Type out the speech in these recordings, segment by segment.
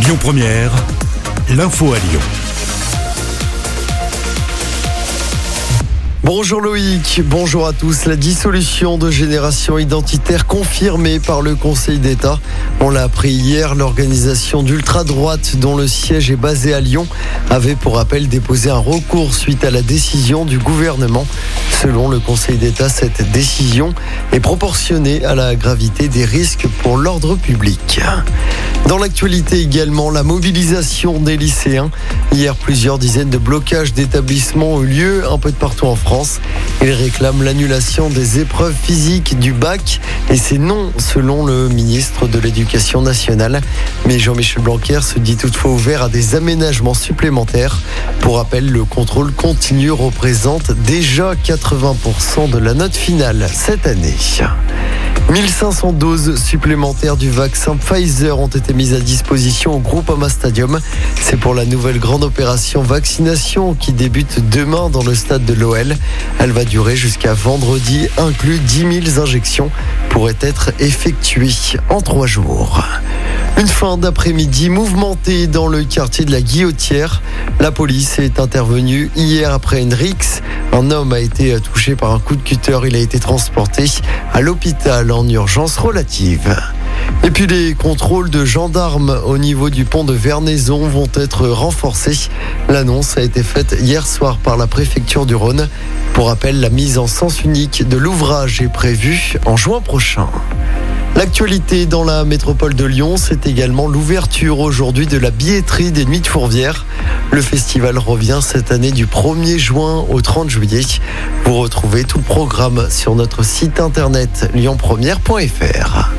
Lyon Première, l'info à Lyon. Bonjour Loïc, bonjour à tous. La dissolution de Génération Identitaire confirmée par le Conseil d'État. On l'a appris hier, l'organisation d'ultra-droite dont le siège est basé à Lyon avait pour rappel déposé un recours suite à la décision du gouvernement. Selon le Conseil d'État, cette décision est proportionnée à la gravité des risques pour l'ordre public. Dans l'actualité également, la mobilisation des lycéens. Hier, plusieurs dizaines de blocages d'établissements ont eu lieu un peu de partout en France. Ils réclament l'annulation des épreuves physiques du bac et c'est non selon le ministre de l'Éducation nationale. Mais Jean-Michel Blanquer se dit toutefois ouvert à des aménagements supplémentaires. Pour rappel, le contrôle continu représente déjà 80% de la note finale cette année. 1500 doses supplémentaires du vaccin Pfizer ont été mises à disposition au groupe Ama Stadium. C'est pour la nouvelle grande opération vaccination qui débute demain dans le stade de l'OL. Elle va durer jusqu'à vendredi, inclus 10 000 injections pourraient être effectuées en trois jours. Une fin d'après-midi mouvementée dans le quartier de la Guillotière. La police est intervenue hier après une rixe. Un homme a été touché par un coup de cutter. Il a été transporté à l'hôpital en urgence relative. Et puis les contrôles de gendarmes au niveau du pont de Vernaison vont être renforcés. L'annonce a été faite hier soir par la préfecture du Rhône. Pour rappel, la mise en sens unique de l'ouvrage est prévue en juin prochain. L'actualité dans la métropole de Lyon, c'est également l'ouverture aujourd'hui de la billetterie des Nuits de Fourvière. Le festival revient cette année du 1er juin au 30 juillet. Vous retrouvez tout le programme sur notre site internet lyonpremière.fr.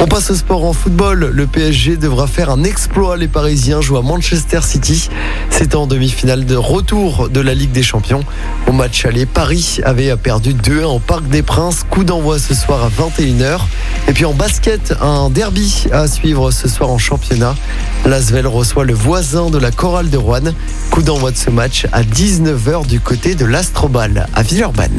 On passe au sport en football. Le PSG devra faire un exploit. Les Parisiens jouent à Manchester City. C'est en demi-finale de retour de la Ligue des Champions. Au match aller, Paris avait perdu 2-1 au Parc des Princes. Coup d'envoi ce soir à 21h. Et puis en basket, un derby à suivre ce soir en championnat. L'Asvel reçoit le voisin de la Chorale de Rouen. Coup d'envoi de ce match à 19h du côté de l'Astrobal à Villeurbanne.